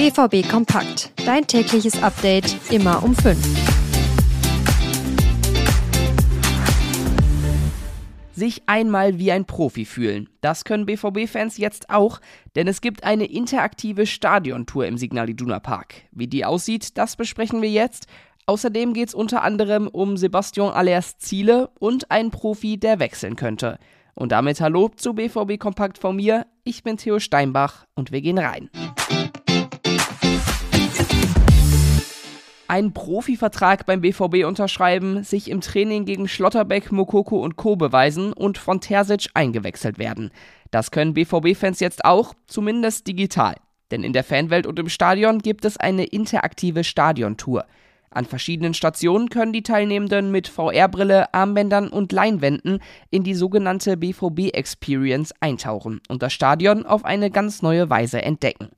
BVB Kompakt. Dein tägliches Update immer um 5. Sich einmal wie ein Profi fühlen. Das können BVB-Fans jetzt auch, denn es gibt eine interaktive Stadiontour im Signal Iduna Park. Wie die aussieht, das besprechen wir jetzt. Außerdem geht es unter anderem um Sebastian Allers Ziele und einen Profi, der wechseln könnte. Und damit hallo zu BVB Kompakt von mir. Ich bin Theo Steinbach und wir gehen rein. Einen Profivertrag beim BVB unterschreiben, sich im Training gegen Schlotterbeck, Mokoko und Co. beweisen und von Terzic eingewechselt werden. Das können BVB-Fans jetzt auch, zumindest digital. Denn in der Fanwelt und im Stadion gibt es eine interaktive Stadiontour. An verschiedenen Stationen können die Teilnehmenden mit VR-Brille, Armbändern und Leinwänden in die sogenannte BVB Experience eintauchen und das Stadion auf eine ganz neue Weise entdecken.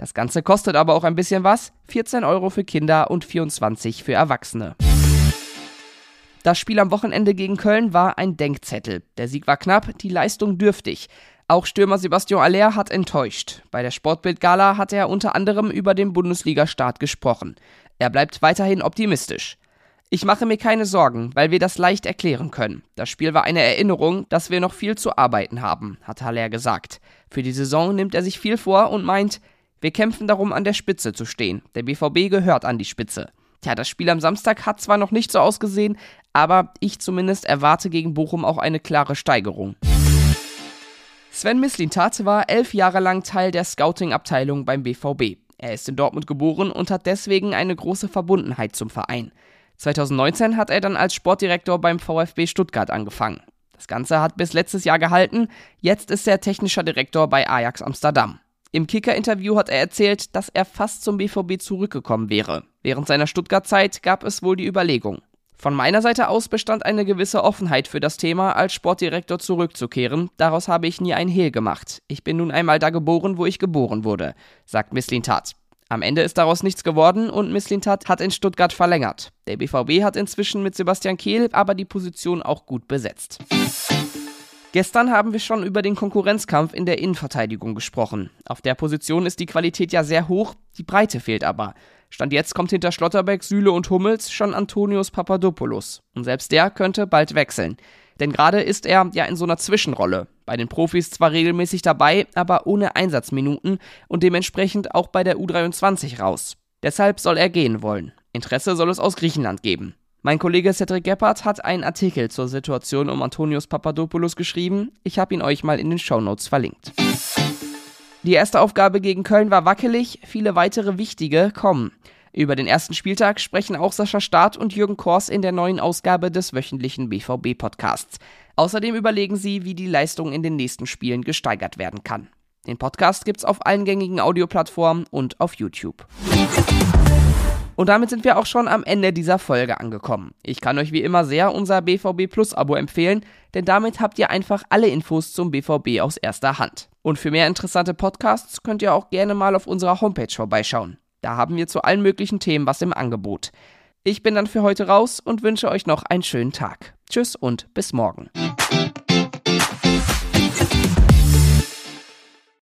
Das Ganze kostet aber auch ein bisschen was, 14 Euro für Kinder und 24 für Erwachsene. Das Spiel am Wochenende gegen Köln war ein Denkzettel. Der Sieg war knapp, die Leistung dürftig. Auch Stürmer Sebastian Aller hat enttäuscht. Bei der Sportbild-Gala hat er unter anderem über den Bundesliga-Start gesprochen. Er bleibt weiterhin optimistisch. Ich mache mir keine Sorgen, weil wir das leicht erklären können. Das Spiel war eine Erinnerung, dass wir noch viel zu arbeiten haben, hat Haller gesagt. Für die Saison nimmt er sich viel vor und meint, wir kämpfen darum, an der Spitze zu stehen. Der BVB gehört an die Spitze. Tja, das Spiel am Samstag hat zwar noch nicht so ausgesehen, aber ich zumindest erwarte gegen Bochum auch eine klare Steigerung. Sven Mislintat war elf Jahre lang Teil der Scouting-Abteilung beim BVB. Er ist in Dortmund geboren und hat deswegen eine große Verbundenheit zum Verein. 2019 hat er dann als Sportdirektor beim VfB Stuttgart angefangen. Das Ganze hat bis letztes Jahr gehalten, jetzt ist er technischer Direktor bei Ajax Amsterdam. Im Kicker-Interview hat er erzählt, dass er fast zum BVB zurückgekommen wäre. Während seiner Stuttgart-Zeit gab es wohl die Überlegung. Von meiner Seite aus bestand eine gewisse Offenheit für das Thema, als Sportdirektor zurückzukehren. Daraus habe ich nie ein Hehl gemacht. Ich bin nun einmal da geboren, wo ich geboren wurde, sagt Misslintat. Am Ende ist daraus nichts geworden und Misslintat hat in Stuttgart verlängert. Der BVB hat inzwischen mit Sebastian Kehl aber die Position auch gut besetzt. Gestern haben wir schon über den Konkurrenzkampf in der Innenverteidigung gesprochen. Auf der Position ist die Qualität ja sehr hoch, die Breite fehlt aber. Stand jetzt kommt hinter Schlotterbeck, Süle und Hummels schon Antonius Papadopoulos. Und selbst der könnte bald wechseln. Denn gerade ist er ja in so einer Zwischenrolle. Bei den Profis zwar regelmäßig dabei, aber ohne Einsatzminuten und dementsprechend auch bei der U23 raus. Deshalb soll er gehen wollen. Interesse soll es aus Griechenland geben. Mein Kollege Cedric Gebhardt hat einen Artikel zur Situation um Antonius Papadopoulos geschrieben. Ich habe ihn euch mal in den Shownotes verlinkt. Die erste Aufgabe gegen Köln war wackelig, viele weitere wichtige kommen. Über den ersten Spieltag sprechen auch Sascha Staat und Jürgen Kors in der neuen Ausgabe des wöchentlichen BVB-Podcasts. Außerdem überlegen sie, wie die Leistung in den nächsten Spielen gesteigert werden kann. Den Podcast gibt's auf allen gängigen Audioplattformen und auf YouTube. Und damit sind wir auch schon am Ende dieser Folge angekommen. Ich kann euch wie immer sehr unser BVB Plus Abo empfehlen, denn damit habt ihr einfach alle Infos zum BVB aus erster Hand. Und für mehr interessante Podcasts könnt ihr auch gerne mal auf unserer Homepage vorbeischauen. Da haben wir zu allen möglichen Themen was im Angebot. Ich bin dann für heute raus und wünsche euch noch einen schönen Tag. Tschüss und bis morgen.